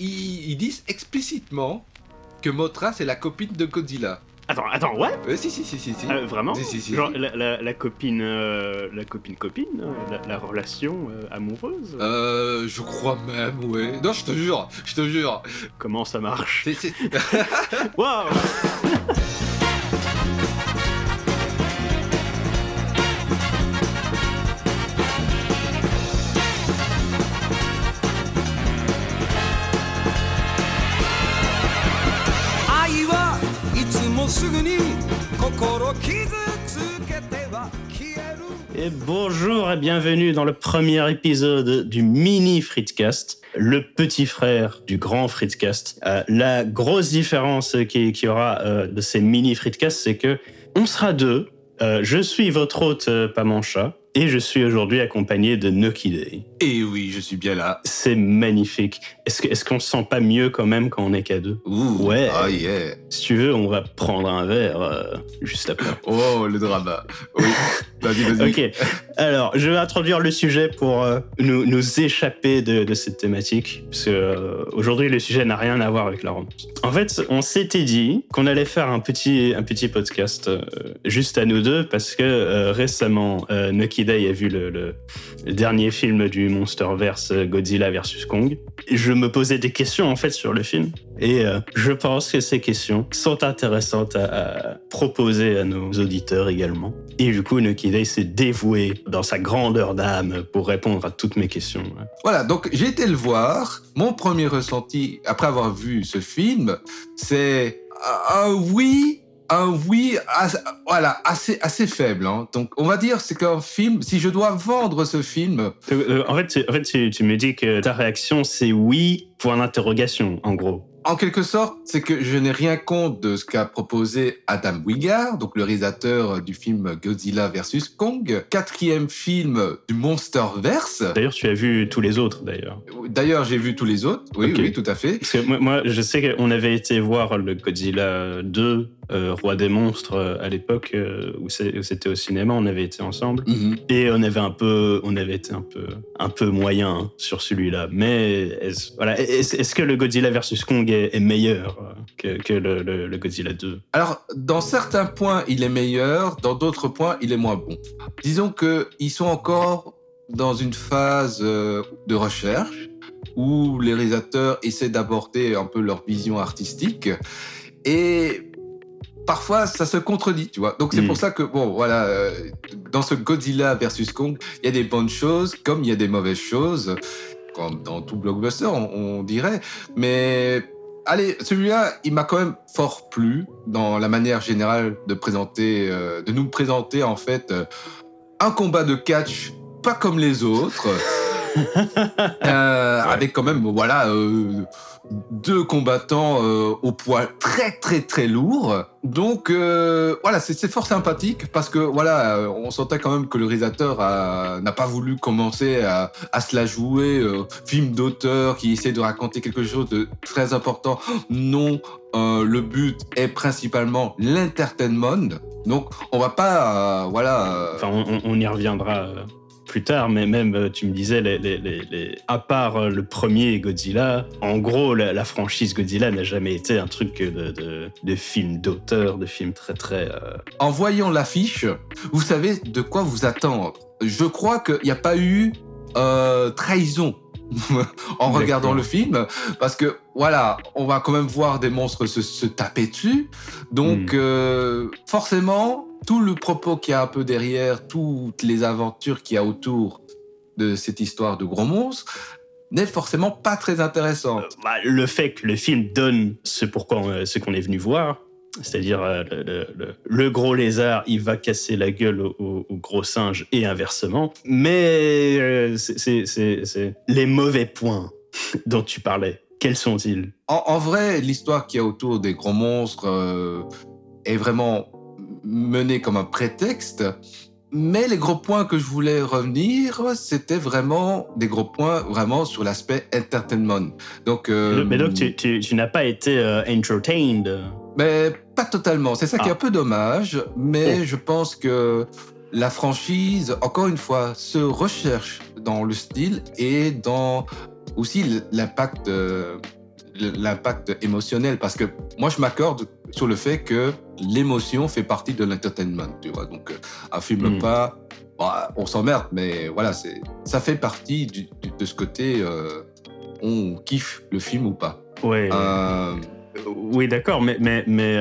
ils, ils disent explicitement que Motra c'est la copine de Godzilla. Attends, attends, ouais Euh, si, si, si, si, si. Euh, Vraiment Si, si, si, Genre la, la- la copine, euh, la copine copine, euh, la, la relation euh, amoureuse. Euh, je crois même, ouais. Non, je te jure, je te jure. Comment ça marche Waouh「Et bonjour et bienvenue dans le premier épisode du mini Fritzcast, le petit frère du grand Fritzcast. Euh, la grosse différence qu'il qui y aura euh, de ces mini Fritzcasts, c'est que on sera deux. Euh, je suis votre hôte euh, Pamancha et je suis aujourd'hui accompagné de Nucky Day. Et oui, je suis bien là. C'est magnifique. Est-ce que- est-ce qu'on se sent pas mieux quand même quand on est qu'à deux Ouh. Ouais. Ah yeah. Si tu veux, on va prendre un verre euh, juste après. Oh, le drama. Oui. Vas-y, vas-y. Ok, alors je vais introduire le sujet pour euh, nous, nous échapper de, de cette thématique, parce que euh, aujourd'hui le sujet n'a rien à voir avec la romance. En fait, on s'était dit qu'on allait faire un petit, un petit podcast euh, juste à nous deux, parce que récemment, euh, Nucky Day a vu le, dernier film du Monsterverse euh, Godzilla vs Kong. Je me posais des questions en fait sur le film, et euh, je pense que ces questions sont intéressantes à, proposer à nos auditeurs également. Et du coup, Nucky Day s'est dévoué dans sa grandeur d'âme pour répondre à toutes mes questions. Voilà, donc j'ai été le voir. Mon premier ressenti, après avoir vu ce film, c'est un oui, un oui, as- voilà, assez, assez faible. hein. Donc on va dire, c'est qu'un film, si je dois vendre ce film, Euh, euh, en fait, tu, en fait tu, tu me dis que ta réaction, c'est oui, point d'interrogation, en gros. En quelque sorte, c'est que je n'ai rien contre de ce qu'a proposé Adam Wingard, donc le réalisateur du film Godzilla vs Kong, quatrième film du Monsterverse. D'ailleurs, tu as vu tous les autres, d'ailleurs. D'ailleurs, j'ai vu tous les autres. Oui, oui, tout à fait. Parce que moi, moi, je sais qu'on avait été voir le Godzilla 2, euh, Roi des monstres, euh, à l'époque euh, où c'était au cinéma, on avait été ensemble. Mhm. Et on avait un peu, on avait été un peu, un peu moyen hein, sur celui-là. Mais est-ce, voilà, est-ce que le Godzilla versus Kong est, est meilleur que, que le, le- le Godzilla 2 Alors, dans certains points, il est meilleur, dans d'autres points, il est moins bon. Disons qu'ils sont encore dans une phase de recherche où les réalisateurs essaient d'aborder un peu leur vision artistique et parfois ça se contredit, tu vois. Donc c'est pour ça que, bon, voilà, euh, dans ce Godzilla versus Kong, il y a des bonnes choses comme il y a des mauvaises choses, comme dans tout blockbuster, on, on dirait. Mais Allez, celui-là, il m'a quand même fort plu dans la manière générale de présenter, euh, de nous présenter en fait euh, un combat de catch pas comme les autres, euh, avec quand même voilà euh, deux combattants euh, au poids très très très lourd. Donc voilà, c'est fort sympathique parce que voilà, on sentait quand même que le réalisateur n'a pas voulu commencer à, à se la jouer film d'auteur qui essaie de raconter quelque chose de très important. Non, le but est principalement l'entertainment. Donc on va pas voilà. Enfin, on, y reviendra plus tard, mais même euh, tu me disais, les, les- les- les- à part euh, le premier Godzilla, en gros, la, la franchise Godzilla n'a jamais été un truc de, de, de film d'auteur, de film très très. euh, en voyant l'affiche, vous savez de quoi vous attendre. Je crois qu'il n'y a pas eu euh, trahison en regardant le film, parce que voilà, on va quand même voir des monstres se, se taper dessus. Donc Hmm. euh, forcément, tout le propos qu'il y a un peu derrière, toutes les aventures qu'il y a autour de cette histoire de gros monstres, n'est forcément pas très intéressante. bah, le fait que le film donne ce pourquoi on- ce qu'on est venu voir, c'est-à-dire euh, le, le- le- le gros lézard, il va casser la gueule au, au- au gros singe et inversement. Mais euh, c'est- les mauvais points dont tu parlais. Quels sont-ils? En, en vrai, l'histoire qu'il y a autour des gros monstres euh, est vraiment menée comme un prétexte. Mais les gros points que je voulais revenir, c'était vraiment des gros points vraiment sur l'aspect entertainment. Donc, euh, Mais donc tu, tu- tu n'as pas été euh, entertained. mais pas totalement. C'est ça qui est Ah. un peu dommage. Mais Oh. je pense que la franchise, encore une fois, se recherche dans le style et dans aussi l'impact euh, l'impact émotionnel parce que moi je m'accorde sur le fait que l'émotion fait partie de l'entertainment, tu vois. Donc euh, un film Mm. pas, bah, on s'emmerde, mais voilà, c'est ça fait partie du- du- de ce côté euh, on kiffe le film ou pas. Ouais. Euh, Oui, d'accord, mais, mais, mais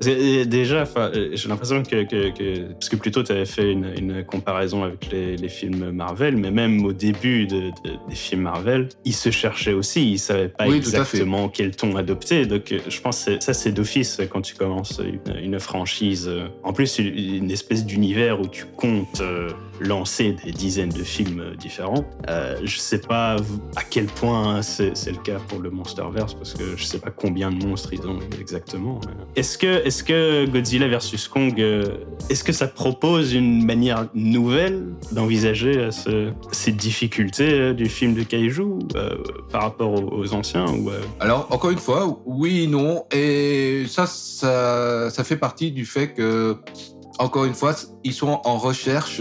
déjà, euh, j'ai l'impression que, que, que- Parce que plutôt, tu avais fait une, une comparaison avec les, les films Marvel, mais même au début de- de- des films Marvel, ils se cherchaient aussi, ils savaient pas Oui, exactement quel ton adopter. Donc, euh, je pense que ça, c'est d'office quand tu commences une, une franchise. euh, En plus, une, espèce d'univers où tu comptes euh, lancer des dizaines de films différents. Euh, je sais pas à quel point c'est c'est le cas pour le Monsterverse parce que je sais pas combien de monstres ils ont exactement. Est-ce que, est que Godzilla vs Kong, euh, est-ce que ça propose une manière nouvelle d'envisager euh, ce- ces difficultés euh, du film de Kaiju par rapport aux, anciens Alors, encore une fois, oui, non. Et ça, ça, ça fait partie du fait que, encore une fois, ils sont en recherche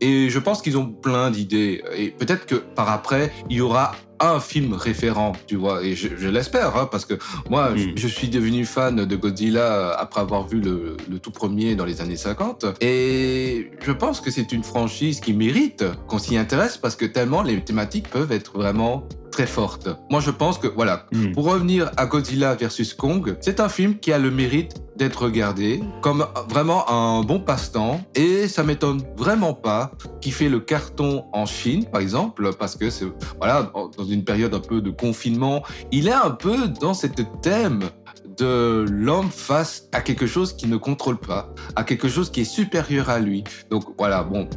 et je pense qu'ils ont plein d'idées. Et peut-être que par après, il y aura un film référent, tu vois. Et je, je l'espère, hein, parce que moi, je, Mm. je suis devenu fan de Godzilla après avoir vu le, le tout premier dans les années 50. Et je pense que c'est une franchise qui mérite qu'on s'y intéresse parce que tellement les thématiques peuvent être vraiment très fortes. Moi, je pense que, voilà, hmm. pour revenir à Godzilla vs Kong, c'est un film qui a le mérite d'être regardé comme vraiment un bon passe-temps et ça m'étonne vraiment pas qu'il fait le carton en Chine par exemple parce que c'est voilà dans une période un peu de confinement, il est un peu dans cette thème de l'homme face à quelque chose qu'il ne contrôle pas, à quelque chose qui est supérieur à lui. Donc voilà, bon.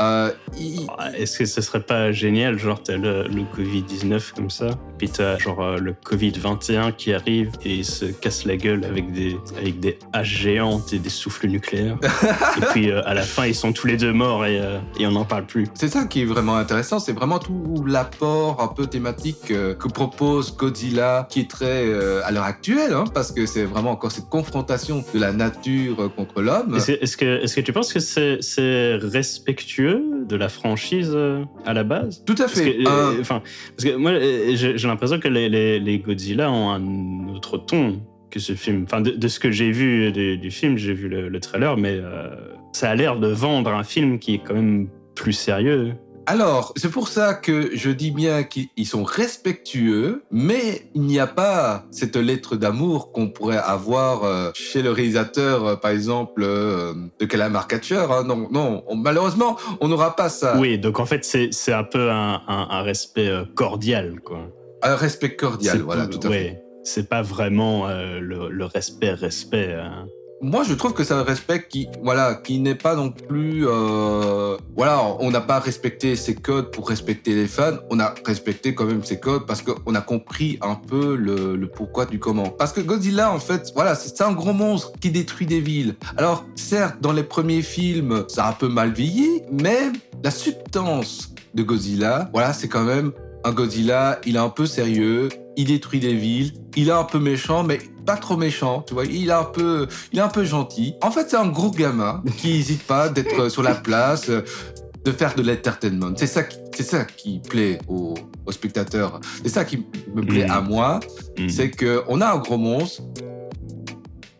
Euh, il- Est-ce que ce serait pas génial, genre t'as le, le Covid-19 comme ça, puis t'as genre euh, le Covid-21 qui arrive et il se casse la gueule avec des, avec des haches géantes et des souffles nucléaires. et puis euh, à la fin ils sont tous les deux morts et, euh, et on n'en parle plus. C'est ça qui est vraiment intéressant, c'est vraiment tout l'apport un peu thématique que propose Godzilla, qui est très à l'heure actuelle, hein, parce que c'est vraiment encore cette confrontation de la nature euh, contre l'homme. Est-ce que, tu penses que c'est, respectueux de la franchise euh, à la base? Tout à Parce fait. que, euh, parce que moi, j'ai, j'ai l'impression que les, les, les Godzilla ont un autre ton que ce film. Enfin, de, de ce que j'ai vu du, du film, j'ai vu le, le trailer, mais euh, ça a l'air de vendre un film qui est quand même plus sérieux. Alors, c'est pour ça que je dis bien qu'ils sont respectueux, mais il n'y a pas cette lettre d'amour qu'on pourrait avoir euh, chez le réalisateur, euh, par exemple, euh, de Calamar Catcher. hein. Non, non, on- malheureusement, on n'aura pas ça. Oui, donc en fait, c'est, un peu un, un- un respect cordial, quoi. Un respect cordial, voilà, tout à fait. C'est pas vraiment euh, le, le respect, respect. hein. Moi, je trouve que c'est un respect qui, voilà, qui n'est pas non plus, euh, voilà, on n'a pas respecté ses codes pour respecter les fans. On a respecté quand même ses codes parce qu'on a compris un peu le, le pourquoi du comment. Parce que Godzilla, en fait, voilà, c'est un gros monstre qui détruit des villes. Alors, certes, dans les premiers films, ça a un peu mal vieilli, mais la substance de Godzilla, voilà, c'est quand même un Godzilla, il est un peu sérieux, il détruit des villes, il est un peu méchant, mais pas trop méchant, tu vois, il est un peu, il est un peu gentil. En fait, c'est un gros gamin qui hésite pas d'être sur la place, de faire de l'entertainment. C'est ça, qui, c'est ça qui plaît aux, aux spectateurs. C'est ça qui me plaît Mhm. à moi, Mhm. c'est que on a un gros monstre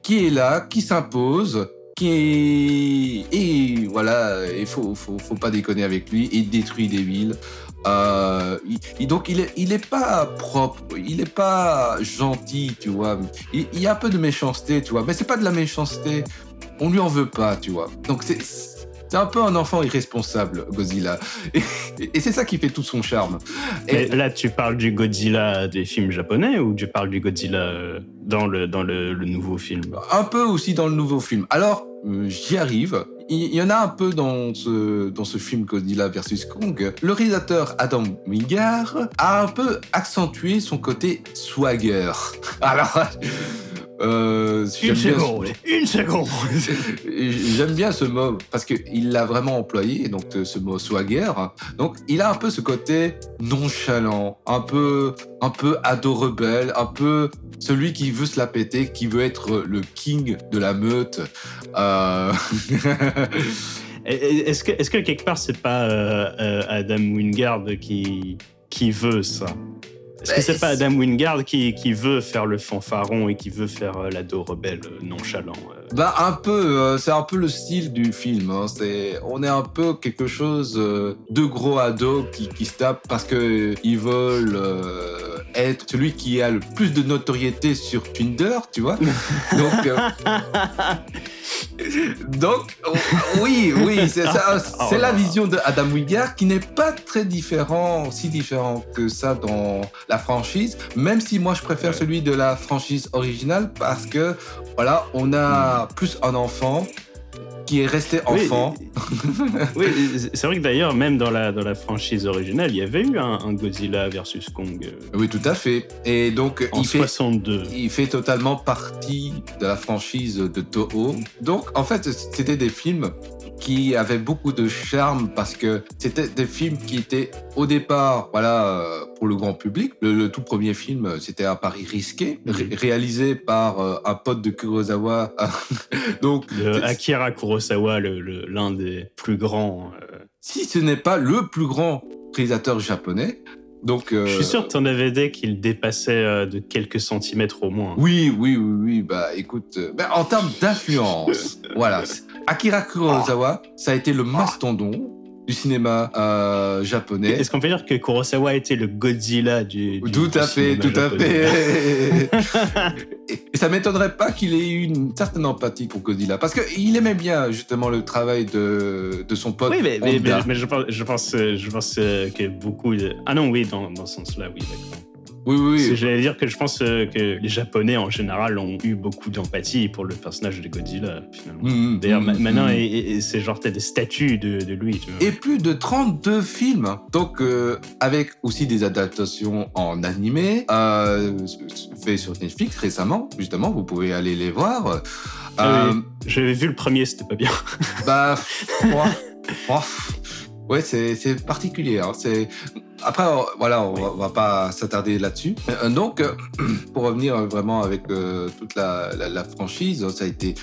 qui est là, qui s'impose, qui est... et voilà, il faut, faut, faut pas déconner avec lui. Il détruit des villes. Euh, il- donc il est, il est pas propre, il est pas gentil, tu vois. Il, il y a un peu de méchanceté, tu vois, mais c'est pas de la méchanceté. On lui en veut pas, tu vois. Donc c'est c'est un peu un enfant irresponsable, Godzilla. Et, et c'est ça qui fait tout son charme. Mais Et, là, tu parles du Godzilla des films japonais ou tu parles du Godzilla euh, dans le, dans le, le nouveau film? Un peu aussi dans le nouveau film. Alors, euh, j'y arrive. Il il y en a un peu dans ce, dans ce film Godzilla vs Kong. Le réalisateur Adam Wingard a un peu accentué son côté swagger. Alors, euh, bien ce- une seconde. J'aime bien ce mot parce qu'il l'a vraiment employé, donc euh, ce mot swagger. Donc il a un peu ce côté nonchalant, un peu, un peu ado rebelle, un peu celui qui veut se la péter, qui veut être le king de la meute. Euh... Est-ce que, quelque part, c'est pas euh, Adam Wingard qui, qui veut ça? Est-ce que c'est pas Adam Wingard qui, qui veut faire le fanfaron et qui veut faire euh, l'ado rebelle euh, nonchalant euh Bah un peu, euh, c'est un peu le style du film. hein. C'est, on est un peu quelque chose euh, de gros ados qui, qui se tapent parce que ils veulent euh, être celui qui a le plus de notoriété sur Tinder, tu vois. Donc, donc oui, oui, c'est ça. C'est la vision de Adam Wingard qui n'est pas très différent, si différent que ça dans la franchise. Même si moi je préfère Ouais. celui de la franchise originale parce que voilà, on a plus un enfant qui est resté enfant. Oui, c'est vrai que d'ailleurs, même dans la, dans la franchise originale, il y avait eu un, un Godzilla versus Kong euh, Oui, tout à fait. Et donc en il fait 62. il fait totalement partie de la franchise de Toho. Donc, en fait, c'était des films qui avaient beaucoup de charme parce que c'était des films qui étaient au départ, voilà, euh, pour le grand public. Le, le tout premier film, euh, c'était un pari risqué, ré- Mhm. réalisé par euh, un pote de Kurosawa. Donc, De Akira Kurosawa, l'un des plus grands. euh, si ce n'est pas le plus grand réalisateur japonais, donc. euh, Je suis sûr que tu en avais des qu'il dépassait de quelques centimètres au moins. Oui, oui, oui, oui. Bah, écoute, bah, en termes d'influence, voilà. Akira Kurosawa, ça a été le mastodon du cinéma euh, japonais. Est-ce qu'on peut dire que Kurosawa était le Godzilla du. du- Tout du à fait, tout à fait. Et ça m'étonnerait pas qu'il ait eu une certaine empathie pour Godzilla, parce qu'il aimait bien justement le travail de, de son pote. Oui, mais, mais, mais- Honda. mais je pense, je pense, euh, je pense que beaucoup. Ah non, oui, dans, dans ce sens-là, oui, d'accord. Oui, oui. J'allais dire que je pense euh, que les Japonais en général ont eu beaucoup d'empathie pour le personnage de Godzilla, finalement. Mhm, D'ailleurs, ma- mhm, maintenant, c'est genre, t'as des statues de, de lui, tu vois. Et plus de 32 films. Donc, euh, avec aussi des adaptations en animé, euh, fait sur Netflix récemment, justement, vous pouvez aller les voir. Euh, oui. J'avais vu le premier, c'était pas bien. Bah, moi, ouais, c'est c'est particulier. hein. C'est après, euh, voilà, on, va, on va pas s'attarder là-dessus. Euh, Donc, euh, pour revenir vraiment avec euh, toute la, la- la franchise, ça a été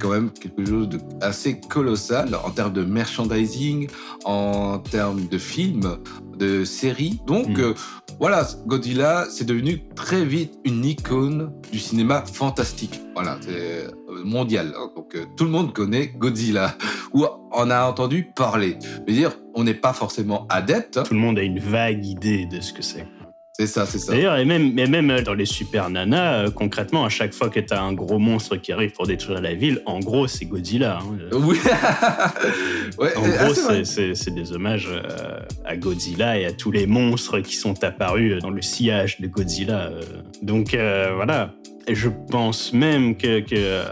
quand même quelque chose de assez colossal en termes de merchandising, en termes de films, de séries. Donc, Mm. euh, voilà, Godzilla, c'est devenu très vite une icône du cinéma fantastique. Voilà, c'est euh, mondial. hein. Donc, euh, tout le monde connaît Godzilla ou en a entendu parler. Je veux dire, on n'est pas forcément adepte. Tout le monde a une vague idée de ce que c'est. C'est ça, c'est ça. D'ailleurs, et même, et même dans les super nanas, euh, concrètement, à chaque fois que t'as un gros monstre qui arrive pour détruire la ville, en gros, c'est Godzilla. hein. Oui. ouais, En gros, c'est des hommages euh, à Godzilla et à tous les monstres qui sont apparus dans le sillage de Godzilla. euh. Donc euh, voilà. Et je pense même que. que, euh,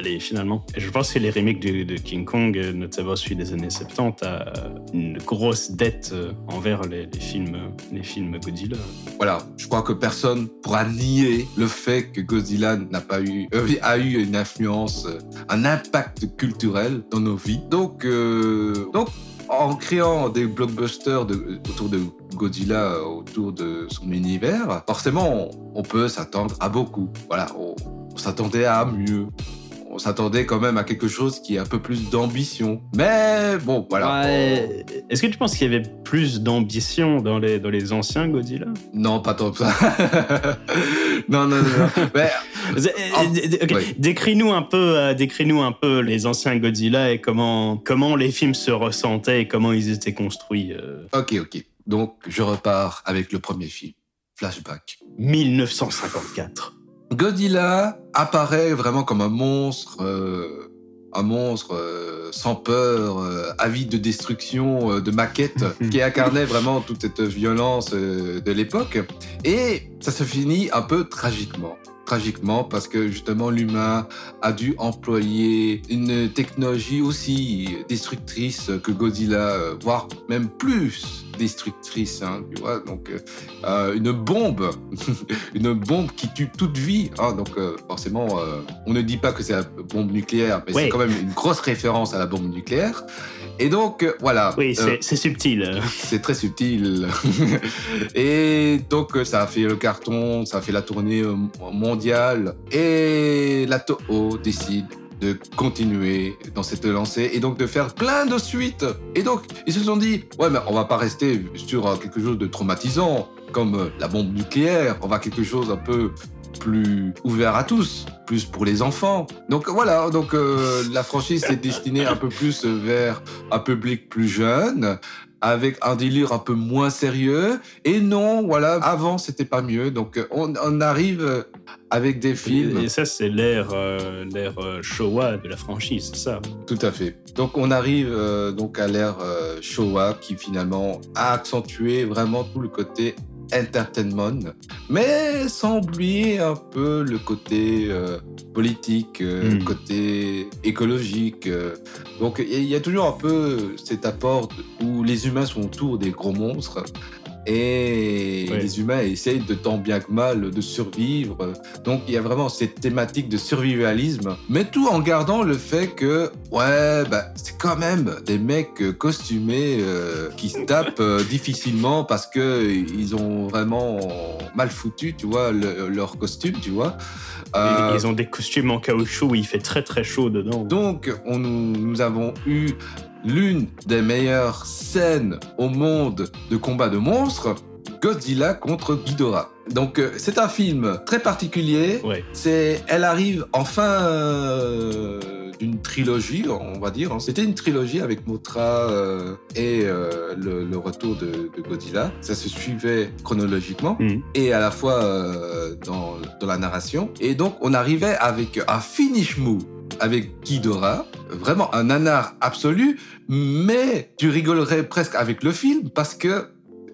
allez, finalement, je pense que les remakes de, King Kong, euh, notamment celui des années 70, a une grosse dette euh, envers les, films, les films Godzilla. Voilà, je crois que personne pourra nier le fait que Godzilla n'a pas eu, euh, a eu une influence, euh, un impact culturel dans nos vies. Donc, euh, donc en créant des blockbusters autour de Godzilla, euh, autour de son univers, forcément, on, peut s'attendre à beaucoup. Voilà, on s'attendait à mieux. On s'attendait quand même à quelque chose qui ait un peu plus d'ambition. Mais bon, voilà. Ouais. Est-ce que tu penses qu'il y avait plus d'ambition dans les, dans les anciens Godzilla? Non, pas tant que ça. non, non, non. non. Mais Euh. Décris-nous un peu, euh, décris-nous un peu les anciens Godzilla et comment comment les films se ressentaient et comment ils étaient construits. euh. Ok, ok. Donc, je repars avec le premier film, Flashback. 1954. Godzilla apparaît vraiment comme un monstre, euh, un monstre euh, sans peur, euh, avide de destruction, de maquette, qui incarnait vraiment toute cette violence de l'époque. Et ça se finit un peu tragiquement. Tragiquement parce que justement l'humain a dû employer une technologie aussi destructrice que Godzilla, voire même plus destructrice, hein, tu vois. Donc euh, euh, une bombe une bombe qui tue toute vie. hein. donc euh, forcément, euh, on ne dit pas que c'est la bombe nucléaire, mais c'est quand même une grosse référence à la bombe nucléaire. Et donc, voilà. Oui, c'est subtil. c'est très subtil. et donc, ça a fait le carton, ça a fait la tournée mondiale. Et la Toho décide de continuer dans cette lancée et donc de faire plein de suites. Et donc, ils se sont dit, ouais, mais on va pas rester sur quelque chose de traumatisant. comme la bombe nucléaire. On va quelque chose un peu plus ouvert à tous, plus pour les enfants. Donc voilà, donc euh, la franchise est destinée un peu plus vers un public plus jeune, avec un délire un peu moins sérieux. Et non, voilà, avant c'était pas mieux. Donc euh, on, on arrive euh, avec des films. Et ça, c'est l'ère euh, l'ère euh, Showa de la franchise, c'est ça? Tout à fait. Donc on arrive euh, donc à l'ère euh, Showa qui finalement a accentué vraiment tout le côté entertainment, mais sans oublier un peu le côté euh, politique, euh, Mm. le côté écologique. euh. Donc il y a toujours un peu cet apport où les humains sont autour des gros monstres. Et les humains essayent de tant bien que mal de survivre. Donc il y a vraiment cette thématique de survivalisme, mais tout en gardant le fait que, ouais, bah, c'est quand même des mecs costumés euh, qui se tapent euh, difficilement parce que ils ont vraiment mal foutu, tu vois, le- leur costume, tu vois. Euh, Ils ont des costumes en caoutchouc où il fait très très chaud dedans. donc, on, nous, nous avons eu l'une des meilleures scènes au monde de combat de monstres, Godzilla contre Ghidorah. Donc, euh, c'est un film très particulier. Ouais. C'est, elle arrive en fin euh, d'une trilogie, on va dire. hein. C'était une trilogie avec Mothra euh, et euh, le, le retour de, de Godzilla. Ça se suivait chronologiquement Mhm. et à la fois dans, dans la narration. Et donc, on arrivait avec un finish move avec Ghidorah, vraiment un nanar absolu, mais tu rigolerais presque avec le film parce que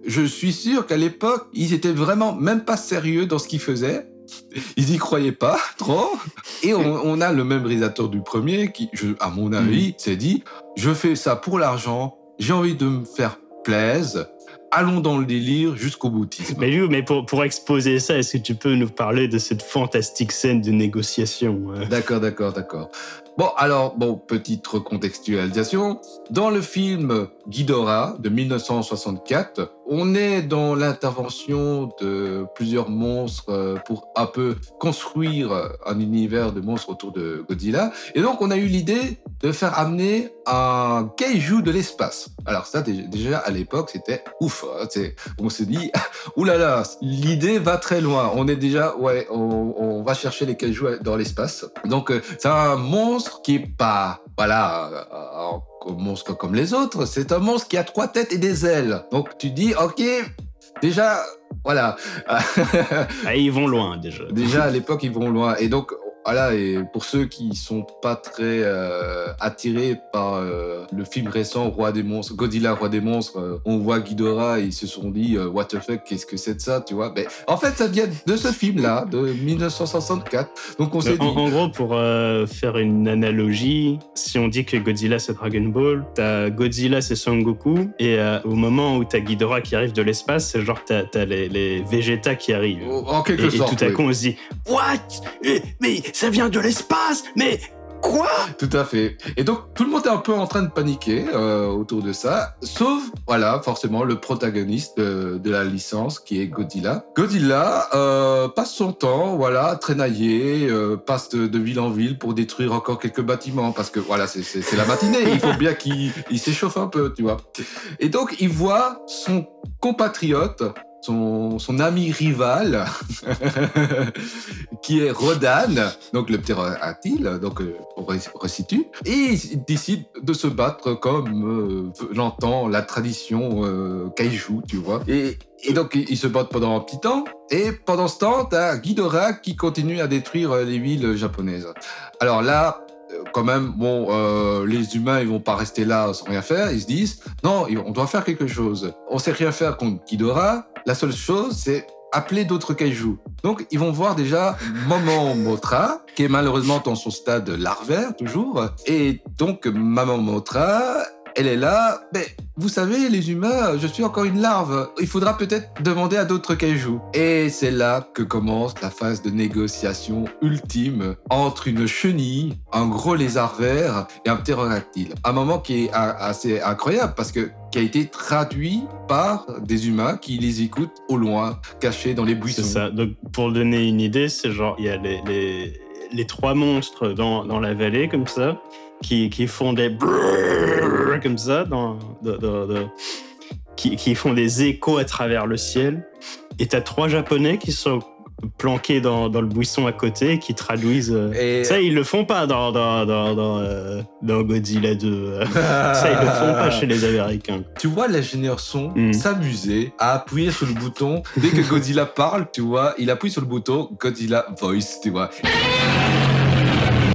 je suis sûr qu'à l'époque, ils étaient vraiment même pas sérieux dans ce qu'ils faisaient. Ils y croyaient pas trop. Et on, on a le même réalisateur du premier qui, je, à mon avis, s'est dit je fais ça pour l'argent, j'ai envie de me faire plaisir, allons dans le délire jusqu'au boutisme. Mais mais pour, pour exposer ça, est-ce que tu peux nous parler de cette fantastique scène de négociation euh? D'accord, d'accord, d'accord. Bon, alors, bon, petite recontextualisation. Dans le film Ghidorah de 1964, on est dans l'intervention de plusieurs monstres euh, pour un peu construire un univers de monstres autour de Godzilla. Et donc, on a eu l'idée de faire amener un kaiju de l'espace. Alors ça, dé- déjà, à l'époque, c'était ouf. hein, on se dit, oulala, l'idée va très loin. On est déjà, ouais, on, on va chercher les kaijus dans l'espace. Donc, euh, c'est un monstre qui est pas, voilà, euh, un monstre comme les autres. C'est un monstre qui a trois têtes et des ailes. Donc, tu dis, ok, déjà, voilà. Ah, ils vont loin déjà. Déjà à l'époque ils vont loin et donc voilà et pour ceux qui sont pas très euh, attirés par euh, le film récent Roi des monstres Godzilla Roi des monstres euh, on voit Ghidorah et ils se sont dit what the fuck qu'est-ce que c'est de ça tu vois? Mais en fait ça vient de ce film là de 1964 donc on s'est En, dit en gros, pour faire une analogie, si on dit que Godzilla c'est Dragon Ball, t'as Godzilla c'est Son Goku, et au moment où t'as Ghidorah qui arrive de l'espace, c'est genre t'as as les, les Vegeta qui arrivent. en quelque Et, et sorte tout à oui. coup on se dit What? Eh, Mais ça vient de l'espace Mais quoi? Tout à fait. Et donc, tout le monde est un peu en train de paniquer euh, autour de ça, sauf, voilà, forcément, le protagoniste de, la licence, qui est Godzilla. Godzilla euh, passe son temps, voilà, à traînailler, euh, passe de, ville en ville pour détruire encore quelques bâtiments, parce que, voilà, c'est- la matinée, il faut bien qu'il il s'échauffe un peu, tu vois. Et donc, il voit son compatriote, son, ami rival, qui est Rodan, donc le ptérodactyle, donc euh, on re- resitue, et il décide de se battre comme euh, l'entend la tradition euh, kaiju, tu vois. Et, donc ils se battent pendant un petit temps, et pendant ce temps, t'as Ghidorah qui continue à détruire euh, les villes japonaises. Alors là, euh, quand même, bon, euh, les humains, ils vont pas rester là sans rien faire. Ils se disent, non, on doit faire quelque chose. On sait rien faire contre Ghidorah. La seule chose, c'est appeler d'autres kaijus. Donc, ils vont voir déjà Maman Motra, qui est malheureusement dans son stade larvaire, toujours. Et donc, Maman Motra, elle est là. Mais vous savez, les humains, je suis encore une larve. Il faudra peut-être demander à d'autres kaijus. Et c'est là que commence la phase de négociation ultime entre une chenille, un gros lézard vert et un ptérodactyle. Un moment qui est assez incroyable parce que qui a été traduit par des humains qui les écoutent au loin, cachés dans les buissons. C'est ça. Donc, pour donner une idée, c'est genre, il y a les, les, les trois monstres dans, dans la vallée, comme ça, qui, qui font des brrrr comme ça, dans, dans- dans- dans- qui, qui font des échos à travers le ciel. Et t'as trois Japonais qui sont planqués dans, le buisson à côté et qui traduisent. euh, Et- Ça, ils le font pas dans, dans, euh, Godzilla 2. euh. Ça, ils le font pas chez les Américains. Tu vois l'ingénieur son Mm. s'amuser à appuyer sur le bouton. Dès que Godzilla parle, tu vois, il appuie sur le bouton Godzilla Voice, tu vois.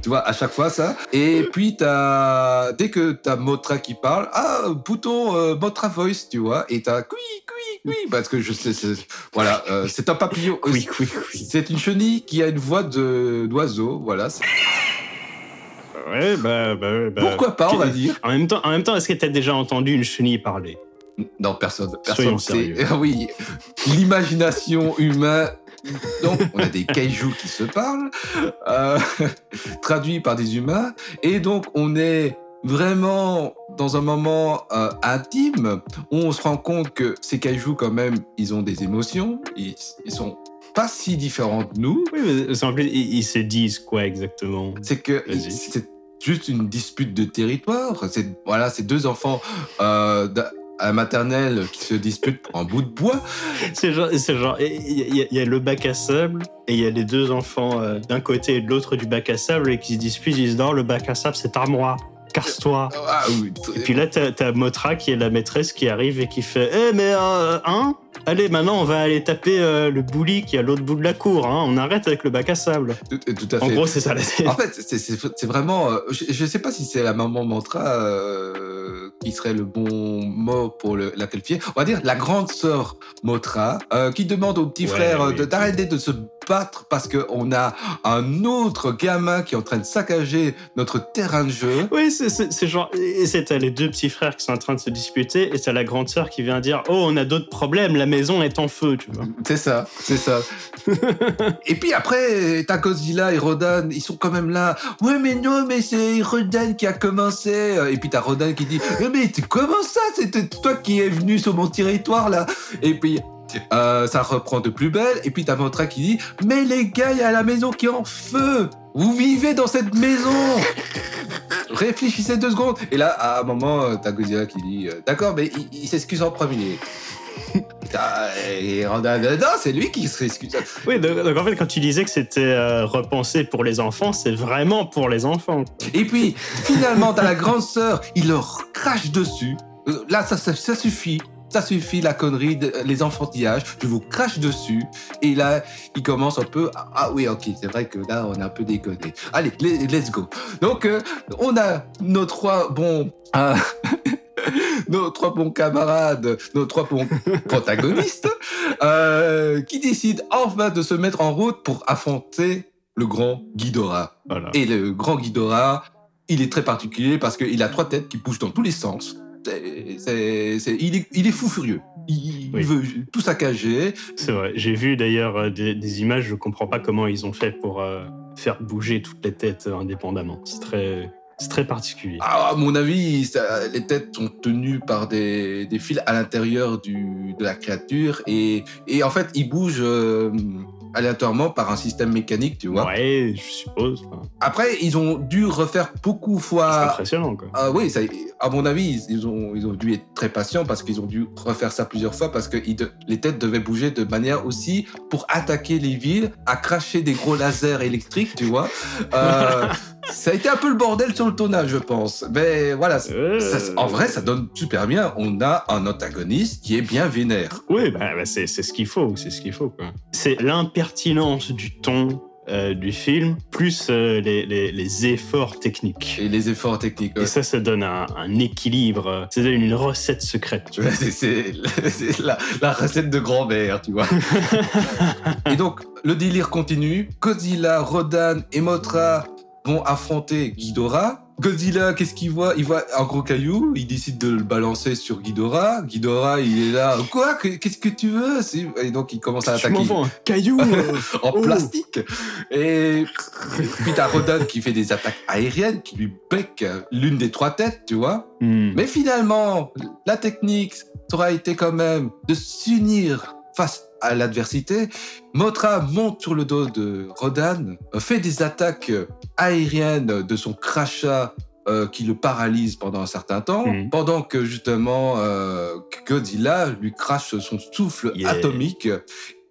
Tu vois, à chaque fois ça. Et puis, t'as, dès que t'as Motra qui parle, ah, bouton euh, Motra Voice, tu vois. Et t'as oui, oui, oui, parce que je sais, c'est- voilà, euh, c'est un papillon. Oui, oui, oui. C'est une chenille qui a une voix de, d'oiseau, voilà. C'est- Ouais, bah, bah, bah. Pourquoi pas, on va dire. En même temps, en même temps est-ce que t'as déjà entendu une chenille parler? Non, personne. Soyons Personne. sérieux. C'est, oui, l'imagination humaine. Donc, on a des kaijus qui se parlent, euh, traduits par des humains, et donc on est vraiment dans un moment euh, intime où on se rend compte que ces kaijus, quand même, ils ont des émotions, ils, ils sont pas si différents de nous. Oui, mais en plus, ils, ils se disent quoi exactement? C'est que c'est juste une dispute de territoire. C'est voilà, c'est deux enfants euh, à maternelle qui se disputent un bout de bois. C'est genre, c'est genre, il y, a- y le bac à sable et il y a les deux enfants euh, d'un côté et de l'autre du bac à sable et qui se disputent. Ils disent non, le bac à sable c'est moi, casse-toi. Ah oui. Et puis là, t'as as Motra qui est la maîtresse qui arrive et qui fait Eh, mais euh, hein? Allez, maintenant on va aller taper euh, le bully qui est à l'autre bout de la cour. Hein. On arrête avec le bac à sable. tout, tout à En fait. gros, c'est ça la. En fait, c'est- c'est c'est vraiment. euh, je, je sais pas si c'est la maman mantra euh, qui serait le bon mot pour le- la qualifier. On va dire la grande sœur Motra euh, qui demande au petit Ouais, frère euh, oui. de- d'arrêter de se battre parce qu'on a un autre gamin qui est en train de saccager notre terrain de jeu. Oui, c'est- c'est c'est genre. Et c'est les deux petits frères qui sont en train de se disputer et t'as la grande sœur qui vient dire Oh, on a d'autres problèmes, la maison est en feu, tu vois. C'est ça, c'est ça. et puis après, t'as Godzilla et Rodan, ils sont quand même là. Ouais, mais non, mais c'est Rodan qui a commencé. Et puis t'as Rodan qui dit Eh, Mais tu- comment ça C'était toi qui es venu sur mon territoire là? Et puis. euh, ça reprend de plus belle, et puis t'as Motra qui dit Mais les gars, il y a la maison qui est en feu Vous vivez dans cette maison Réfléchissez deux secondes Et là, à un moment, t'as Godzilla qui dit euh, D'accord, mais il, il s'excuse en premier. Ah, Et non, c'est lui qui s'excuse. Oui, donc, donc en fait, quand tu disais que c'était euh, repensé pour les enfants, c'est vraiment pour les enfants. Et puis, finalement, t'as la grande sœur, il leur crache dessus. Là, ça, ça, ça suffit. Ça suffit, la connerie, de- les enfantillages. Je vous crache dessus. Et là, il commence un peu. Ah, ah oui, ok, c'est vrai que là, on a un peu déconné. Allez, le- let's go. Donc, euh, on a nos trois bons. euh, nos trois bons camarades, nos trois bons protagonistes, euh, qui décident enfin de se mettre en route pour affronter le grand Ghidorah. Voilà. Et le grand Ghidorah, il est très particulier parce qu'il a trois têtes qui bougent dans tous les sens. C'est- c'est- c'est- il, est, il est fou furieux. Il, Oui. veut tout saccager. C'est vrai. J'ai vu d'ailleurs euh, des, des images, je comprends pas comment ils ont fait pour euh, faire bouger toutes les têtes indépendamment. C'est très, c'est très particulier. Ah, à mon avis, ça- les têtes sont tenues par des, des fils à l'intérieur de la créature et, et en fait, ils bougent euh, aléatoirement par un système mécanique, tu vois. Ouais, je suppose. Enfin, Après, ils ont dû refaire beaucoup c'est fois impressionnant, quoi. Ah oui, ça, à mon avis, ils, ils ont, ils ont dû être très patients parce qu'ils ont dû refaire ça plusieurs fois parce que ils de- les têtes devaient bouger de manière aussi pour attaquer les villes, à cracher des gros lasers électriques, tu vois. Euh, ça a été un peu le bordel sur le tournage, je pense. Mais voilà, Euh, ça- en vrai, ça donne super bien. On a un antagoniste qui est bien vénère. Oui, bah, bah, c'est ce qu'il faut, c'est ce qu'il faut. C'est l'impertinence du ton euh, du film, plus euh, les, les- les efforts techniques. Et les efforts techniques. Et ça, ça donne un, un équilibre, ça donne une recette secrète. tu vois. Ouais, c'est- la, la recette de grand-mère, tu vois. et donc, le délire continue. Godzilla, Rodan et Mothra vont affronter Ghidorah. Godzilla, qu'est-ce qu'il voit? Il voit un gros caillou, il décide de le balancer sur Ghidorah. Ghidorah, il est là, quoi? Que- Qu'est-ce que tu veux? Et donc, il commence à attaquer caillou euh, en Oh. plastique. Et puis, t'as Rodan qui fait des attaques aériennes, qui lui bec l'une des trois têtes, tu vois. hmm. Mais finalement, la technique ça aura été quand même de s'unir face à l'adversité. Motra monte sur le dos de Rodan, fait des attaques aériennes de son crachat euh, qui le paralyse pendant un certain temps, Mhm. pendant que justement euh, Godzilla lui crache son souffle Yeah. atomique.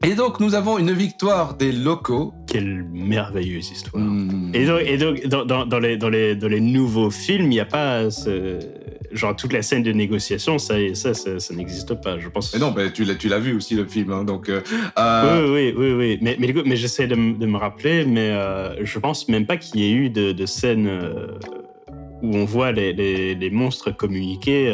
Et donc nous avons une victoire des locaux. Quelle merveilleuse histoire. Hmm. Et donc, et donc, dans, dans- dans les, dans, les, dans les nouveaux films, il n'y a pas ce, genre toute la scène de négociation, ça, ça, ça, ça n'existe pas, je pense. Mais non, tu l'as tu l'as vu aussi le film, hein, donc. euh, euh, Oui, oui, oui, oui. Mais, mais, mais j'essaie de, me rappeler, mais euh, je pense même pas qu'il y ait eu de, de scène euh, où on voit les, les, les monstres communiquer.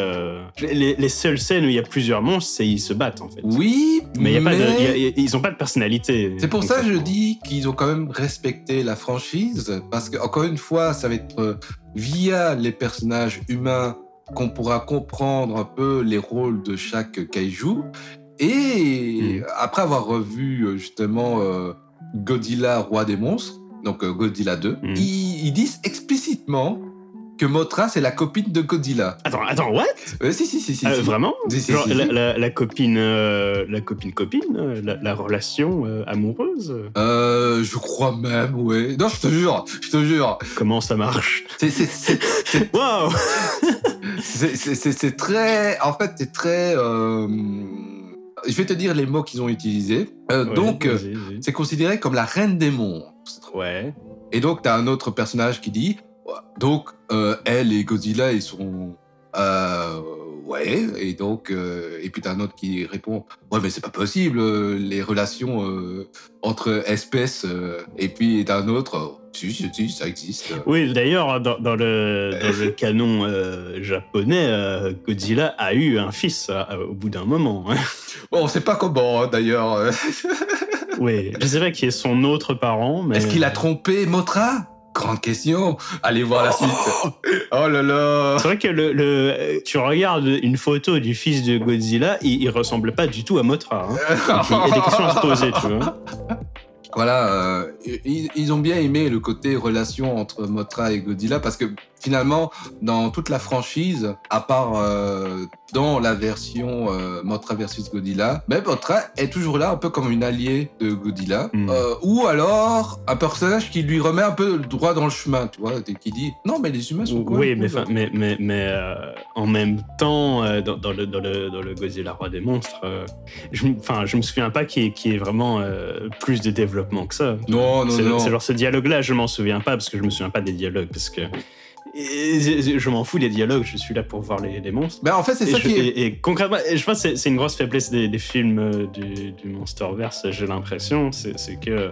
Les, les seules scènes où il y a plusieurs monstres, c'est ils se battent en fait. Oui, Mais, il y a pas de, mais- il y a- ils n'ont pas de personnalité. C'est pour ça que je dis qu'ils ont quand même respecté la franchise, parce que encore une fois, ça va être via les personnages humains qu'on pourra comprendre un peu les rôles de chaque kaiju. Et Mm. après avoir revu euh, justement euh, Godzilla, roi des monstres, donc euh, Godzilla 2, Mm. ils, ils disent explicitement que Mothra c'est la copine de Godzilla. Attends, attends, what? Euh, si, si, si, si. Euh, si. Vraiment? Si, si, Genre, si, la, si. la- la copine, euh, la copine copine, la, la relation amoureuse? Euh, je crois même, ouais. Non, je te jure, je te jure. Comment ça marche? C'est- c'est- c'est- Waouh C'est- très. En fait, c'est très. euh, Je vais te dire les mots qu'ils ont utilisés. Euh, Ouais, donc, euh, c'est considéré comme la reine des monstres. Ouais. Et donc, tu as un autre personnage qui dit donc, elle et Godzilla, ils sont. euh, ouais. Et donc, euh, et puis tu as un autre qui répond ouais, mais c'est pas possible, euh, les relations euh, entre espèces. et puis, tu as un autre euh, si, si, si, ça existe. Oui, d'ailleurs, dans, dans le, dans le canon japonais, Godzilla a eu un fils au bout d'un moment. hein. Bon, on sait pas comment, hein, d'ailleurs. oui, je sais pas qui est son autre parent, mais... Est-ce qu'il a trompé Motra Grande question. Allez voir la suite. Oh là là. C'est vrai que le, le- tu regardes une photo du fils de Godzilla, il, il ressemble pas du tout à Mothra. hein. Il y a des questions à se poser, tu vois. Voilà, euh, ils, ils ont bien aimé le côté relation entre Mothra et Godzilla parce que finalement, dans toute la franchise, à part euh, dans la version euh, Mothra versus Godzilla, mais Mothra est toujours là un peu comme une alliée de Godzilla, Mm. Euh, ou alors un personnage qui lui remet un peu le droit dans le chemin, tu vois, et qui dit non mais les humains sont quoi Oui, mais, enfin, mais, mais, mais euh, en même temps, dans, dans le, dans, le, dans le Godzilla Roi des Monstres, je, je me souviens pas qu'il y, ait- qu'il y ait vraiment plus de développement que ça. Non, non, non. c'est genre ce dialogue-là, je m'en souviens pas parce que je me souviens pas des dialogues. Parce que je je m'en fous des dialogues, je suis là pour voir les, les monstres. Ben, en fait, c'est ça je- qui est et- et concrètement, je pense que c'est, une grosse faiblesse des, des films euh, du, du Monsterverse, j'ai l'impression. C'est, que euh,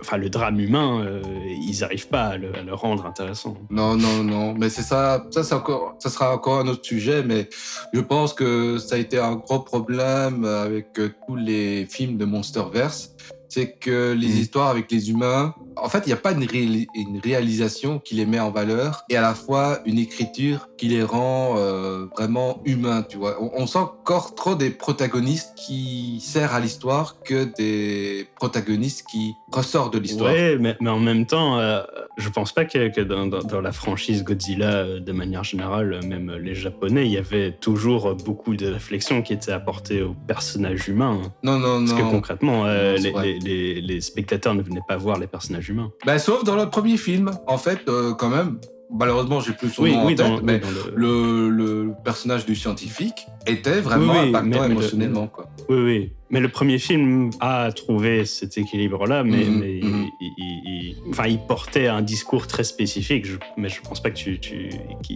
enfin, le drame humain, euh, ils arrivent pas à le, à le rendre intéressant. Non, non, non. Mais c'est ça, ça, c'est encore, ça sera encore un autre sujet, mais je pense que ça a été un gros problème avec tous les films de Monsterverse. C'est que les Mm. histoires avec les humains, en fait, il n'y a pas une, réali- une réalisation qui les met en valeur et à la fois une écriture qui les rend euh, vraiment humains, tu vois. On, on sent encore trop des protagonistes qui servent à l'histoire que des protagonistes qui ressortent de l'histoire. Ouais, mais, mais en même temps, euh, je pense pas que, que dans, dans- dans la franchise Godzilla, euh, de manière générale, euh, même les Japonais, il y avait toujours beaucoup de réflexions qui étaient apportées aux personnages humains. hein. Non, non, Parce que non. concrètement, euh, Non, c'est les, vrai. les- les- les spectateurs ne venaient pas voir les personnages Ben, sauf dans le premier film, en fait, euh, quand même. Malheureusement, j'ai plus son oui, nom en tête, dans, mais oui, le... le, le personnage du scientifique était vraiment impactant mais- mais le- émotionnellement. Quoi. Oui, oui. Mais le premier film a trouvé cet équilibre-là, mais, Mhm, mais mhm. il, il- il- enfin, il portait un discours très spécifique, je- mais je pense pas que tu, tu,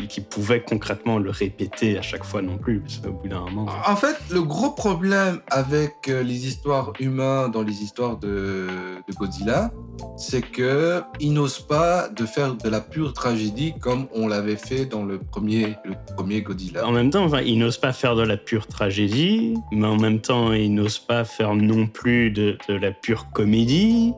qu'il pouvait concrètement le répéter à chaque fois non plus, parce qu'au bout d'un moment. En fait, le gros problème avec euh, les histoires humaines dans les histoires de, de Godzilla, c'est que ils n'osent pas de faire de la pure tragédie comme on l'avait fait dans le premier, le premier Godzilla. En même temps, enfin, il n'ose pas faire de la pure tragédie, mais en même temps, il n'ose pas faire non plus de, de la pure comédie.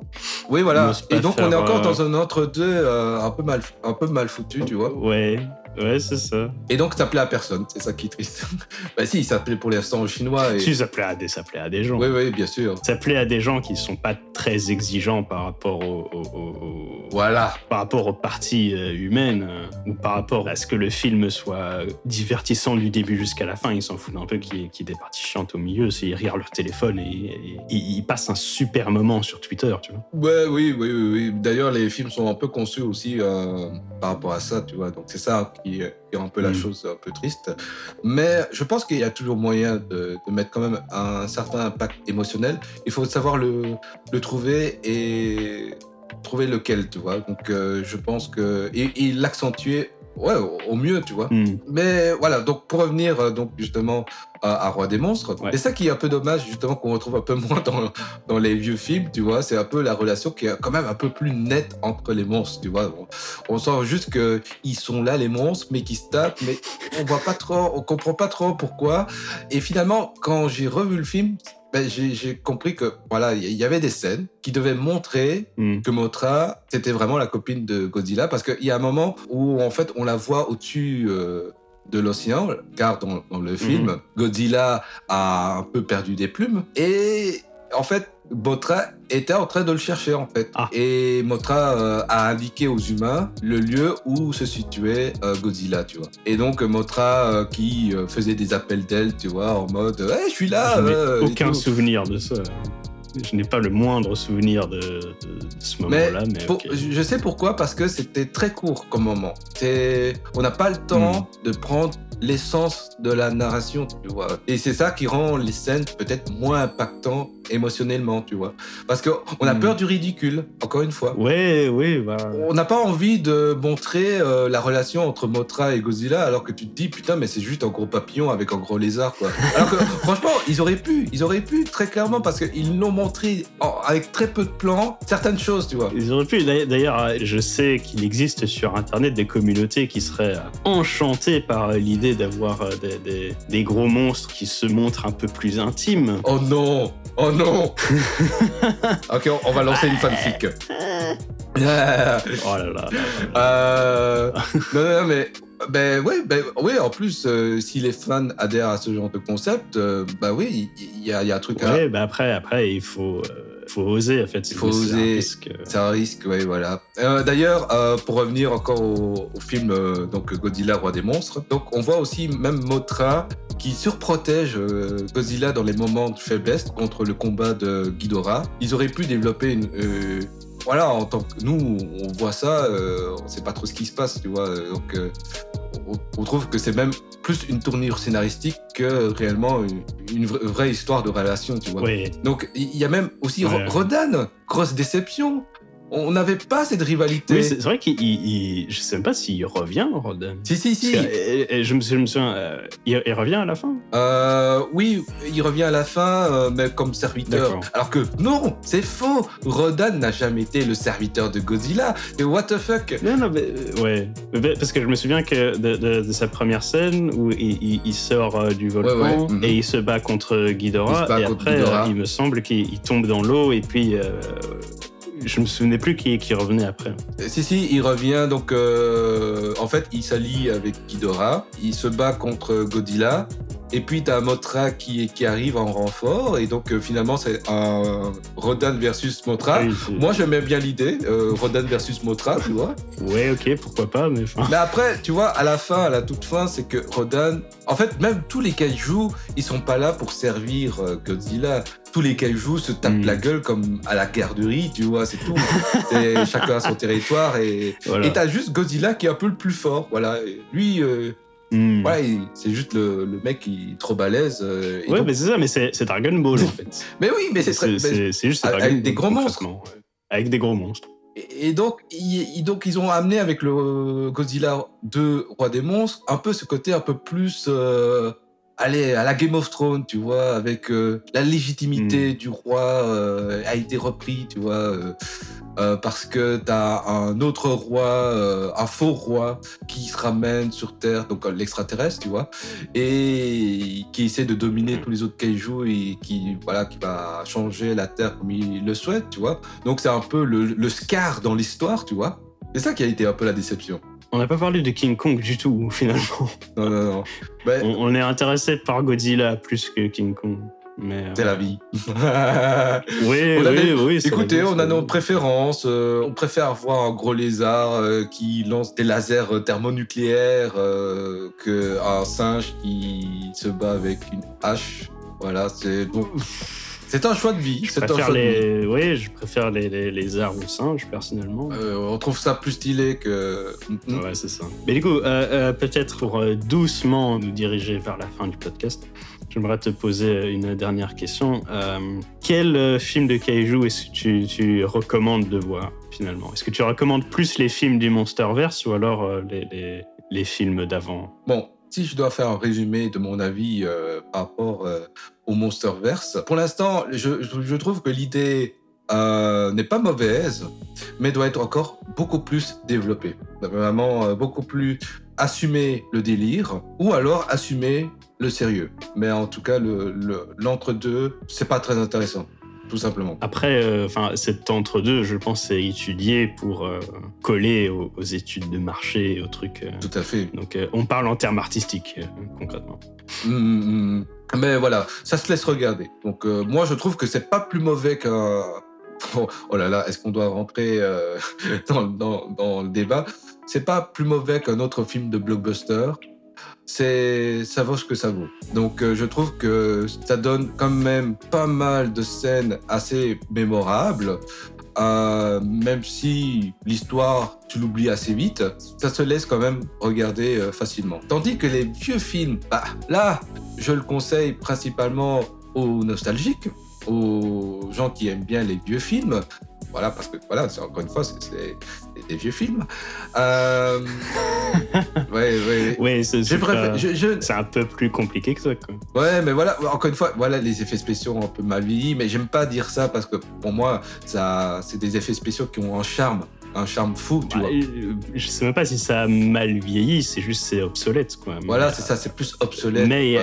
Oui, il voilà. Et donc, on est encore euh, dans un entre-deux euh, un, peu mal, un peu mal foutu, tu vois. Ouais. Ouais, c'est ça. Et donc, ça plaît à personne. C'est ça qui est triste. bah si, ça plaît pour l'instant aux Chinois. Et... Si, ça plaît à des, ça plaît à des gens. Oui, oui, bien sûr. Ça plaît à des gens qui sont pas très exigeants par rapport au, au- au- au- Voilà. par rapport aux parties euh, humaines euh, ou par rapport à ce que le film soit divertissant du début jusqu'à la fin. Ils s'en foutent un peu qu'il y, ait- qu'il y ait des parties chiantes au milieu. C'est ils regardent leur téléphone et, et- et ils passent un super moment sur Twitter, tu vois. Ouais, oui, oui, oui. oui. D'ailleurs, les films sont un peu conçus aussi euh, par rapport à ça, tu vois. Donc, c'est ça qui, rend un peu la Mm. chose un peu triste. Mais je pense qu'il y a toujours moyen de, de mettre quand même un certain impact émotionnel. Il faut savoir le, le trouver et trouver lequel, tu vois. Donc, euh, je pense que. Et, et l'accentuer, ouais, au, mieux, tu vois. Hmm. Mais voilà, donc pour revenir euh, donc justement à, à Roi des monstres, Ouais. c'est ça qui est un peu dommage justement qu'on retrouve un peu moins dans, dans les vieux films, tu vois, c'est un peu la relation qui est quand même un peu plus nette entre les monstres, tu vois. On, on sent juste que ils sont là les monstres, mais qui se tapent, mais on voit pas trop, on comprend pas trop pourquoi. Et finalement, quand j'ai revu le film, ben, j'ai compris que voilà, il y avait des scènes qui devaient montrer Hmm. que Mothra, c'était vraiment la copine de Godzilla, parce qu'il y a un moment où, en fait, on la voit au-dessus euh, de l'océan, car dans, dans le film, Godzilla a un peu perdu des plumes, et en fait, Mothra était en train de le chercher, en fait. Ah. Et Mothra euh, a indiqué aux humains le lieu où se situait euh, Godzilla, tu vois. Et donc, euh, qui euh, faisait des appels d'aile, tu vois, en mode « Hey, je suis là Je aucun souvenir de ça. Je n'ai pas le moindre souvenir de, de- de ce moment-là, mais, pour- je sais pourquoi, parce que c'était très court comme moment. On n'a pas le temps Hmm. de prendre l'essence de la narration, tu vois. Et c'est ça qui rend les scènes peut-être moins impactantes émotionnellement, tu vois. Parce qu'on a Hmm. peur du ridicule, encore une fois. Ouais, ouais, bah. On n'a pas envie de montrer euh, la relation entre Mothra et Godzilla alors que tu te dis putain mais c'est juste un gros papillon avec un gros lézard quoi. Alors que franchement ils auraient pu, ils auraient pu très clairement parce qu'ils l'ont montré en- avec très peu de plans certaines choses tu vois. Ils auraient pu. D'ailleurs- je sais qu'il existe sur Internet des communautés qui seraient enchantées par euh, l'idée d'avoir euh, des, des- des gros monstres qui se montrent un peu plus intimes. Oh non Oh non Ok, on, on va lancer une fanfic. Oh là là. là là. euh, non, mais... Ben ouais, ben ouais, en plus, euh, si les fans adhèrent à ce genre de concept, euh, bah oui, il il y, a- y a un truc à... Bah après, après, il faut, faut oser en fait. Il faut C'est un oser. risque. C'est un risque, oui, voilà. Euh, D'ailleurs, euh, pour revenir encore au, au film euh, donc Godzilla, roi des monstres, donc on voit aussi même Mothra qui surprotège Godzilla dans les moments de faiblesse contre le combat de Ghidorah. Ils auraient pu développer une... voilà, en tant que nous, on voit ça, on sait pas trop ce qui se passe, tu vois. Donc, on, on trouve que c'est même plus une tournure scénaristique que réellement une, une vra- vraie histoire de relation, tu vois. Donc, il y a même aussi Ouais. Ro- Rodan, grosse déception. On n'avait pas cette rivalité. Oui, c'est vrai qu'il, il- il- je sais même pas s'il revient, Rodan. si, si, si. Que, euh, euh, je me souviens, je me souviens, euh, il, il revient à la fin? Euh, oui, il revient à la fin, euh, mais comme serviteur. Alors que non, c'est faux. Rodan n'a jamais été le serviteur de Godzilla. Et what the fuck? Non, non, mais, ouais. Mais Parce que je me souviens que de, de- de sa première scène où il, sort du volcan Ouais, ouais, et il se bat contre Ghidorah. Il se bat et contre après, Ghidorah. il me semble qu'il il tombe dans l'eau et puis. Euh, je me souvenais plus qui, qui revenait après. Si, si, il revient donc. euh, en fait, il s'allie avec Ghidorah. Il se bat contre Godzilla. Et puis, t'as Mothra qui, qui arrive en renfort. Et donc, euh, finalement, c'est un Rodan versus. Oui, Ah, Moi, j'aimais bien l'idée, euh, Rodan versus Mothra, tu vois. Ouais, ok, pourquoi pas, mais. Mais après, tu vois, à la fin, à la toute fin, c'est que Rodan. En fait, même tous les kaijus, ils sont pas là pour servir euh, Godzilla. Tous les kaijus se tapent Mm. la gueule comme à la garderie, tu vois, c'est tout. C'est chacun a son territoire et. Voilà. Et t'as juste Godzilla qui est un peu le plus fort, voilà. Et lui, euh, Hmm. il- c'est juste le, le mec qui est trop balèze. euh, Ouais, donc- mais c'est ça, mais c'est c'est Dragon Ball en fait. mais oui, mais c'est très. C'est juste avec Dragon des Ball, gros monstres. ouais. Avec des gros monstres. Et et donc, ils, ils- donc, ils ont amené avec le Godzilla 2, Roi des monstres, un peu ce côté un peu plus. euh, allez, à la Game of Thrones, tu vois, avec euh, la légitimité du roi euh, a été repris, tu vois, euh, parce que t'as un autre roi, un faux roi, qui se ramène sur Terre, donc l'extraterrestre, tu vois, et qui essaie de dominer tous les autres kaijus et qui, voilà, qui va changer la Terre comme il le souhaite, tu vois. Donc c'est un peu le, le scar dans l'histoire, tu vois. C'est ça qui a été un peu la déception. On n'a pas parlé de King Kong du tout, finalement. Non, non, non. Ben, On, on est intéressé par Godzilla plus que King Kong. Mais, c'est euh, la vie. Oui, On a oui, oui. Écoutez, vie, on a nos préférences. euh, on préfère voir un gros lézard euh, qui lance des lasers thermonucléaires qu'un singe qui se bat avec une hache. Voilà, c'est donc c'est un choix de vie. Je un préfère choix de vie. les, oui, je préfère les, les, les singes personnellement. Euh, on trouve ça plus stylé que. Ouais, c'est ça. Mais du coup, euh, euh, peut-être pour doucement nous diriger vers la fin du podcast, j'aimerais te poser une dernière question. Quel film de kaiju est-ce que tu, tu recommandes de voir finalement? Est-ce que tu recommandes plus les films du Monsterverse ou alors les, les, les films d'avant? Bon, si je dois faire un résumé de mon avis euh, par rapport euh, au Monsterverse, pour l'instant, je, trouve que l'idée euh, n'est pas mauvaise, mais doit être encore beaucoup plus développée. Vraiment, beaucoup plus assumer le délire ou alors assumer le sérieux. Mais en tout cas, le- le- l'entre-deux, c'est pas très intéressant, tout simplement. Après, euh, enfin, cet entre-deux, je pense, c'est étudié pour euh, coller aux, aux études de marché et aux trucs. euh. Tout à fait. Donc, on parle en termes artistiques, concrètement. Mm, mm, mm. Mais voilà, ça se laisse regarder. Donc moi, je trouve que c'est pas plus mauvais qu'un. Oh, oh là là, est-ce qu'on doit rentrer euh, dans, dans- dans le débat? C'est pas plus mauvais qu'un autre film de blockbuster. C'est, ça vaut ce que ça vaut. Donc euh, je trouve que ça donne quand même pas mal de scènes assez mémorables. Euh, même si l'histoire, tu l'oublies assez vite, ça se laisse quand même regarder euh, facilement. Tandis que les vieux films, bah, là, je le conseille principalement aux nostalgiques, aux gens qui aiment bien les vieux films. Voilà, parce que voilà, c'est encore une fois, c'est des vieux films. Euh... ouais, ouais. Oui, c'est pas- je- un peu plus compliqué que ça. Quoi. Ouais, mais voilà, encore une fois, voilà, les effets spéciaux ont un peu mal vieilli, mais j'aime pas dire ça parce que pour moi, ça, c'est des effets spéciaux qui ont un charme, un charme fou, tu Bah, vois. euh, je sais même pas si ça a mal vieilli, c'est juste c'est obsolète. Quoi. Voilà, c'est ça, c'est plus obsolète. Mais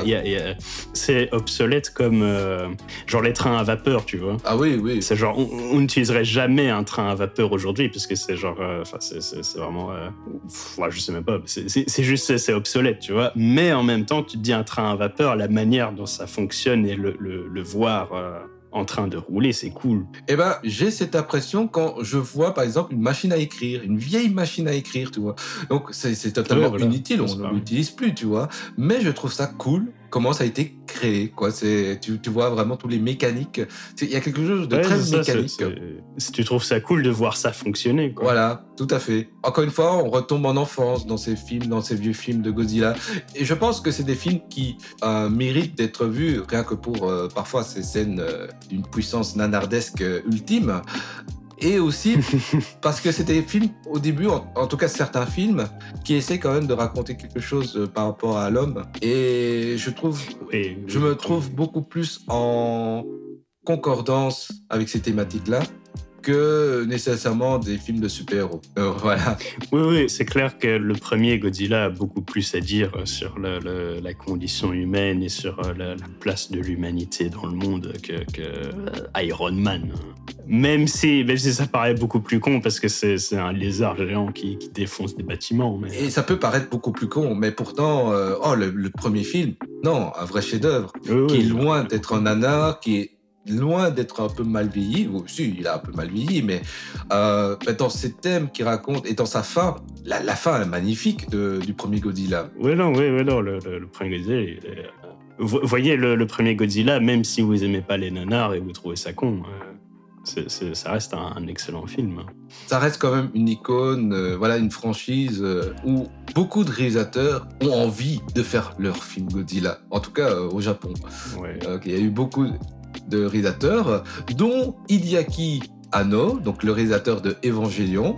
c'est obsolète comme euh, genre les trains à vapeur, tu vois. Ah oui, oui. C'est genre, on n'utiliserait jamais un train à vapeur aujourd'hui parce que c'est genre, euh, enfin, c'est- vraiment, euh, pff, ouais, je sais même pas, c'est- juste, c'est- c'est obsolète, tu vois. Mais en même temps, tu te dis un train à vapeur, la manière dont ça fonctionne et le, le- le voir euh, en train de rouler, c'est cool. Eh ben, j'ai cette impression quand je vois, par exemple, une machine à écrire, une vieille machine à écrire, tu vois. Donc, c'est totalement Ouais, voilà. inutile, on ne l'utilise plus, tu vois. Mais je trouve ça cool comment ça a été créé, quoi. C'est, tu, tu vois vraiment tous les mécaniques. Il y a quelque chose de Ouais, très ça, mécanique. Si tu trouves ça cool de voir ça fonctionner, quoi. Voilà, tout à fait. Encore une fois, on retombe en enfance dans ces films, dans ces vieux films de Godzilla. Et je pense que c'est des films qui euh, méritent d'être vus, rien que pour euh, parfois ces scènes euh, d'une puissance nanardesque ultime. Et aussi parce que c'est des films, au début, en, en tout cas certains films, qui essaient quand même de raconter quelque chose euh, par rapport à l'homme. Et je trouve Et- je me trouve beaucoup plus en concordance avec ces thématiques-là que nécessairement des films de super-héros. Euh, voilà. Oui, oui, c'est clair que le premier Godzilla a beaucoup plus à dire sur le- le- la condition humaine et sur euh, la, la place de l'humanité dans le monde que, que, Iron Man. Même si, même si ça paraît beaucoup plus con parce que c'est un lézard géant qui, qui défonce des bâtiments. Mais... Et ça peut paraître beaucoup plus con, mais pourtant, euh, oh, le, le premier film, non, un vrai chef-d'œuvre, Oui, qui est loin d'être un nanar, qui est loin d'être un peu mal vieilli. Ou, si, il a un peu mal vieilli, mais euh, bah, dans ses thèmes qu'il raconte et dans sa fin, la, la fin est magnifique de- du premier Godzilla. Oui, non, oui, oui, non, le, le- le premier Godzilla. il est- euh, Vous voyez le, le premier Godzilla, même si vous aimez pas les nanars et vous trouvez ça con, euh, c'est- ça reste un, un excellent film. ça reste quand même une icône, euh, voilà, une franchise euh, où beaucoup de réalisateurs ont envie de faire leur film Godzilla. En tout cas, au Japon. Ouais. Il y a eu beaucoup de réalisateurs, dont Hideaki Anno, donc le réalisateur de Evangelion,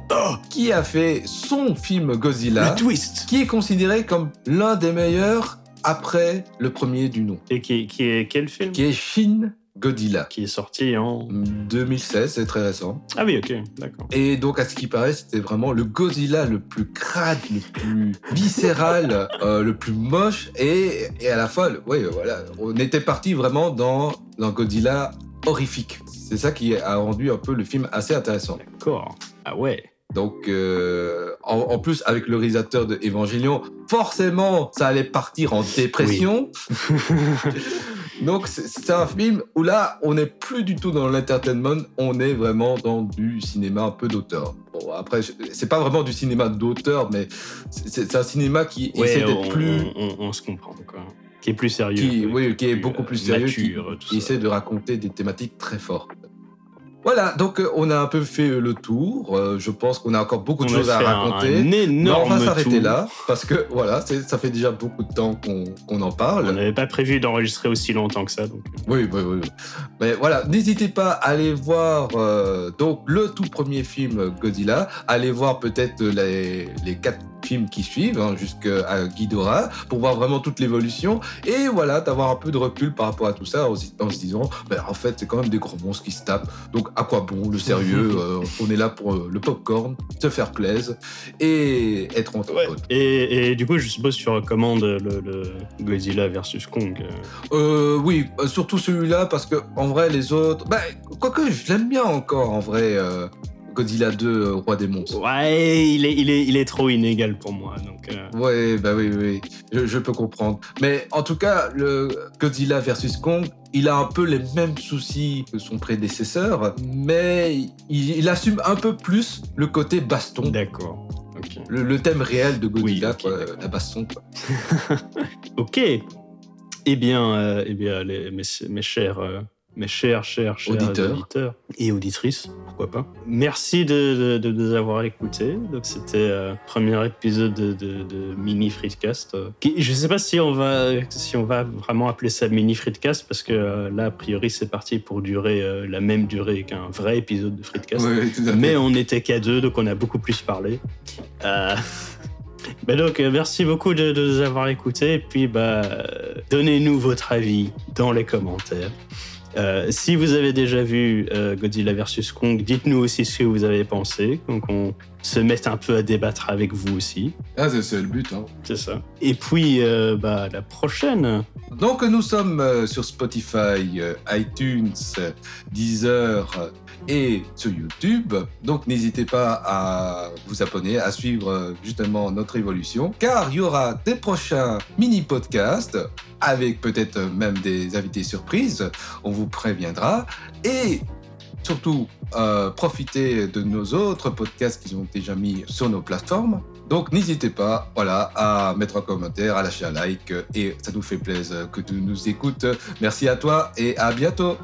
qui a fait son film Godzilla, twist. qui est considéré comme l'un des meilleurs après le premier du nom, Et qui, qui est quel film? Qui est Shin Godzilla. qui est sorti en. 2016, c'est très récent. Ah oui, ok, d'accord. Et donc, à ce qui paraît, c'était vraiment le Godzilla le plus crade, le plus viscéral, euh, le plus moche. Et, et à la fin, le- ouais, voilà, on était parti vraiment dans un Godzilla horrifique. C'est ça qui a rendu un peu le film assez intéressant. D'accord. Ah ouais. Donc, euh, en, en plus, avec le réalisateur de Evangelion, forcément, ça allait partir en dépression. Donc, c'est un film où là, on n'est plus du tout dans l'entertainment, on est vraiment dans du cinéma un peu d'auteur. Bon, après, c'est pas vraiment du cinéma d'auteur, mais c'est un cinéma qui Ouais, essaie d'être plus. on- on- on se comprend, quoi. Qui est plus sérieux. Qui, oui. qui est beaucoup euh, plus sérieux, qui, mature, essaie de raconter des thématiques très fortes. Voilà, donc euh, on a un peu fait le tour. Euh, je pense qu'on a encore beaucoup de On choses à un- raconter. Mais on va s'arrêter là parce que voilà, ça fait déjà beaucoup de temps qu'on en parle. On n'avait pas prévu d'enregistrer aussi longtemps que ça. Donc. Oui, oui, oui. Mais voilà, n'hésitez pas à aller voir euh, donc le tout premier film Godzilla. Allez voir peut-être les, les quatre films qui suivent hein, jusqu'à Ghidorah pour voir vraiment toute l'évolution et voilà, d'avoir un peu de recul par rapport à tout ça en, se- en se disant, ben, en fait, c'est quand même des gros monstres qui se tapent. Donc à quoi bon le sérieux euh, On est là pour euh, le popcorn, se faire plaisir et être entre Ouais. potes. Et, et du coup, je suppose que tu recommandes le, le Godzilla versus Kong. euh. Euh, oui, surtout celui-là parce que en vrai les autres, bah, quoique je l'aime bien encore en vrai. Godzilla 2, euh, roi des monstres. Ouais, il est, il, est, il est trop inégal pour moi. Donc, euh, Ouais, bah oui, oui, je, je peux comprendre. Mais en tout cas, le Godzilla versus Kong, il a un peu les mêmes soucis que son prédécesseur, mais il, il assume un peu plus le côté baston, D'accord. Ok. le, le thème réel de Godzilla, Oui, quoi, la baston. quoi. Ok. Eh bien, euh, eh bien les- mes, mes chers, mes chers, chers, chers Auditeurs. auditeurs et auditrices, pourquoi pas. Merci de, de- de nous avoir écoutés. Donc, c'était euh, premier épisode de, de- de mini Fritcast. euh, qui- je sais pas si on va, si on va vraiment appeler ça mini Fritcast parce que euh, là, a priori, c'est parti pour durer euh, la même durée qu'un vrai épisode de Fritcast. Ouais. Mais on n'était qu'à deux, donc on a beaucoup plus parlé. Euh, bah donc, merci beaucoup de, de nous avoir écoutés. Et puis, bah, donnez-nous votre avis dans les commentaires. Euh, si vous avez déjà vu euh, Godzilla vs Kong, dites-nous aussi ce que vous avez pensé. Se mette un peu à débattre avec vous aussi. Ah, c'est le but. Hein. C'est ça. Et puis, euh, bah, la prochaine. Donc nous sommes euh, sur Spotify, euh, iTunes, Deezer et sur YouTube. Donc n'hésitez pas à vous abonner, à suivre justement notre évolution, car il y aura des prochains mini-podcasts avec peut-être même des invités surprises. On vous préviendra. Et surtout, euh, profitez de nos autres podcasts qui ont déjà mis sur nos plateformes. Donc n'hésitez pas à mettre un commentaire, à lâcher un like et ça nous fait plaisir que tu nous écoutes. Merci à toi et à bientôt.